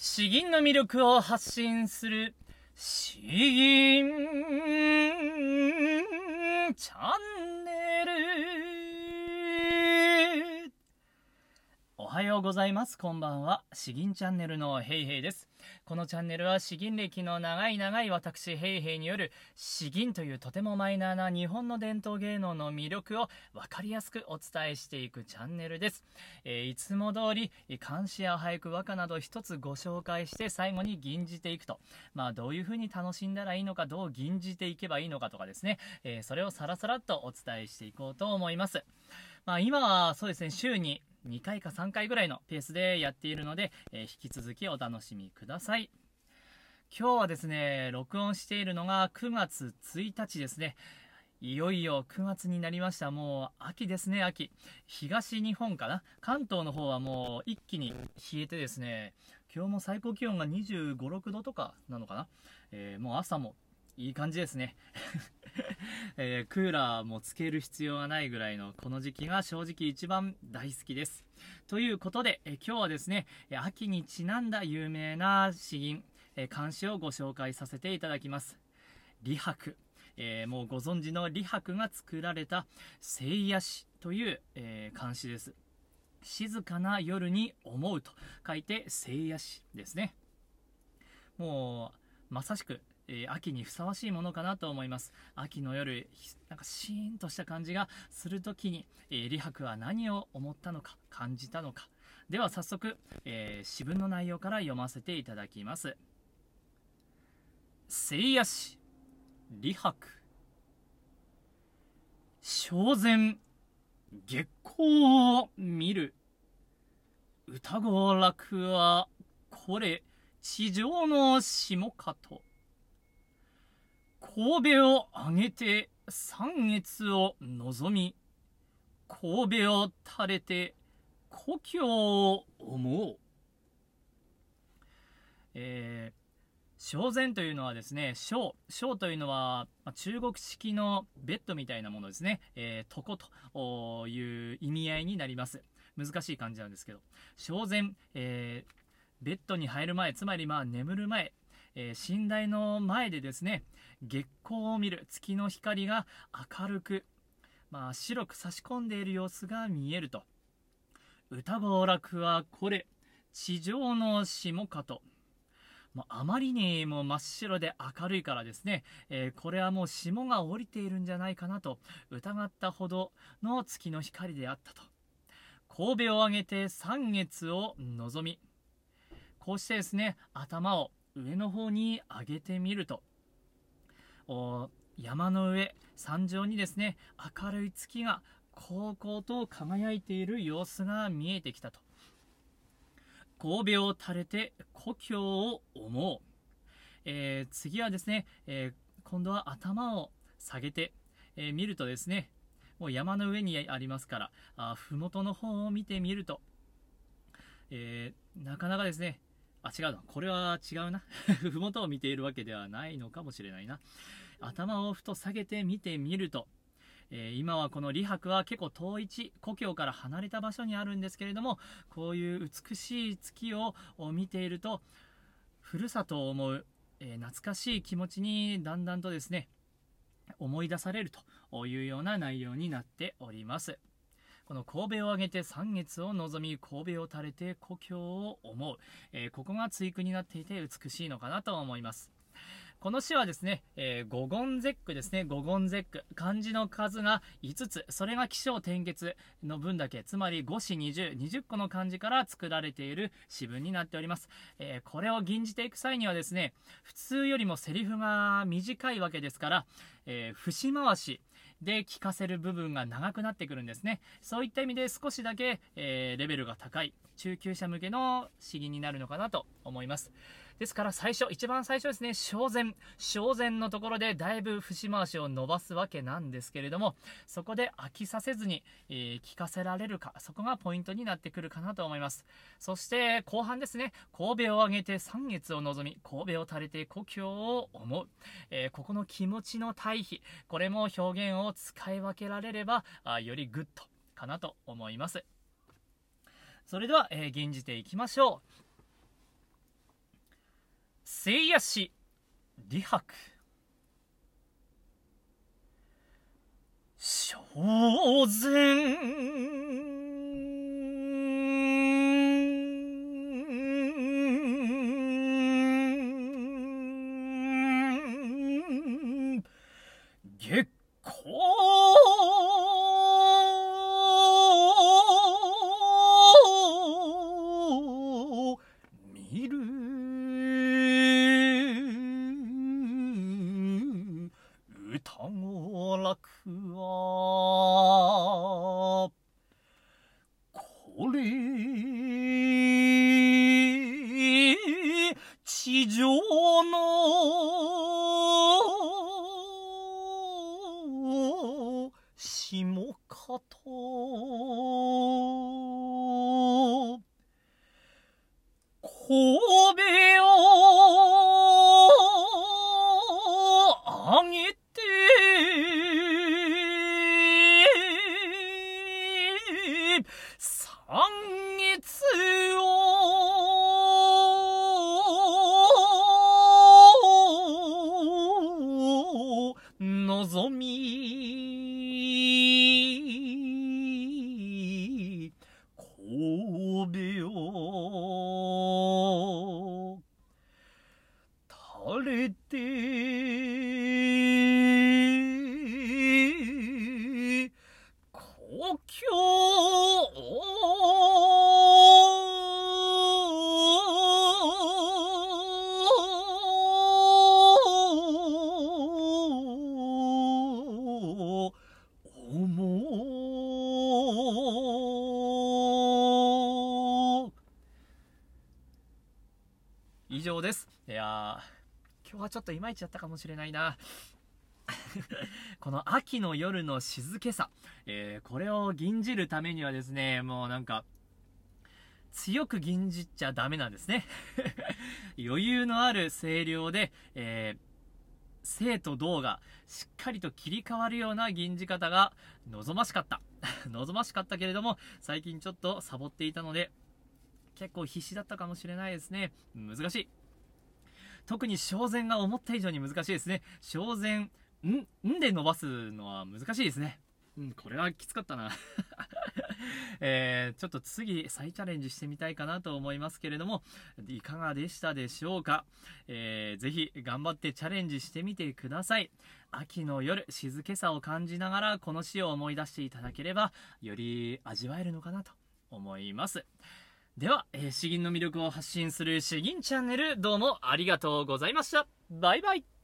詩吟の魅力を発信する詩吟チャンはようございます。こんばんは。詩吟チャンネルのヘイヘイです。このチャンネルは詩吟歴の長い長い私ヘイヘイによる詩吟というとてもマイナーな日本の伝統芸能の魅力を分かりやすくお伝えしていくチャンネルです、えー、いつも通り漢詩や俳句和歌など一つご紹介して最後に吟じていくと。まあどういう風に楽しんだらいいのかどう吟じていけばいいのかとかですね、えー、それをさらさらっとお伝えしていこうと思います。まあ今はそうですね週に2回か3回ぐらいのペースでやっているので、えー、引き続きお楽しみください。今日はですね、録音しているのが9月1日ですね。いよいよ9月になりました。もう秋ですね、秋。東日本かな？関東の方はもう一気に冷えてですね、今日も最高気温が25、6度とかなのかな、えー、もう朝もいい感じですね。えー、クーラーもつける必要がないぐらいのこの時期が正直一番大好きです。ということで、え今日はですね、秋にちなんだ有名な詩吟、え漢詩をご紹介させていただきます。李白。えー、もうご存知の李白が作られた聖夜詩という、えー、漢詩です。静かな夜に思うと書いて聖夜詩ですね。もう、まさしくえー、秋にふさわしいものかなと思います。秋の夜、なんかシーンとした感じがするときに、えー、李白は何を思ったのか、感じたのか。では早速、えー、詩文の内容から読ませていただきます。聖夜詩、李白。正前、月光を見る。歌語楽は、これ、地上の霜かと。神戸を挙げて三月を望み、神戸を垂れて故郷を思う。えー、正前というのはですね、小、小というのは、ま中国式のベッドみたいなものですね、えー、床という意味合いになります。難しい感じなんですけど、正前、えー、ベッドに入る前、つまりまあ眠る前、えー、寝台の前でですね、月光を見る月の光が明るく、まあ、白く差し込んでいる様子が見えると。歌合楽はこれ、地上の霜かと。もうあまりにも真っ白で明るいからですね、えー、これはもう霜が降りているんじゃないかなと疑ったほどの月の光であったと。神戸を上げて三月を望み、こうしてですね、頭を上の方に上げてみると。山の上山上にですね明るい月がこうこうと輝いている様子が見えてきたと。神戸を垂れて故郷を思う、えー、次はですね、えー、今度は頭を下げて、えー、見るとですねもう山の上にありますからあ麓の方を見てみると、えなかなかですねあ、違うな。これは違うな。ふもとを見ているわけではないのかもしれないな。頭をふと下げて見てみると、えー、今はこの李白は結構遠い地、故郷から離れた場所にあるんですけれども、こういう美しい月を見ていると、ふるさとを思う、えー、懐かしい気持ちにだんだんとですね、思い出されるというような内容になっております。この神戸を挙げて三月を望み、神戸を垂れて故郷を思う。えー、ここが追句になっていて美しいのかなと思います。この詩はですね、えー、五言絶句ですね。五言絶句。漢字の数が5つ。それが起承転結の分だけ。つまり5詩20、20個の漢字から作られている詩文になっております。えー、これを吟じていく際にはですね、普通よりもセリフが短いわけですから、えー、節回し、で聞かせる部分が長くなってくるんですね。そういった意味で少しだけ、えー、レベルが高い中級者向けの詩吟になるのかなと思います。ですから最初、一番最初ですね、牀前。牀前のところでだいぶ節回しを伸ばすわけなんですけれども、そこで飽きさせずに、えー、聞かせられるか、そこがポイントになってくるかなと思います。そして後半ですね、神戸を上げて三月を望み、神戸を垂れて故郷を思う。えー、ここの気持ちの対比、これも表現を使い分けられれば、あよりグッドかなと思います。それでは、えー、吟じていきましょう。聖夜市李白。正前月光。歌を楽です。いやー今日はちょっといまいちやったかもしれないな。この秋の夜の静けさ、えーこれを吟じるためにはですねもうなんか強く吟じちゃダメなんですね。余裕のある声量で、えー生と動がしっかりと切り替わるような吟じ方が望ましかった。望ましかったけれども最近ちょっとサボっていたので結構必死だったかもしれないですね。難しい。特に小前が思った以上に難しいですね。小前ん？んで伸ばすのは難しいですね。うんこれはきつかったな。えーちょっと次再チャレンジしてみたいかなと思いますけれどもいかがでしたでしょうか、えーぜひ頑張ってチャレンジしてみてください。秋の夜静けさを感じながらこの詩を思い出していただければより味わえるのかなと思います。では、えー詩吟の魅力を発信する詩吟チャンネルどうもありがとうございました。バイバイ。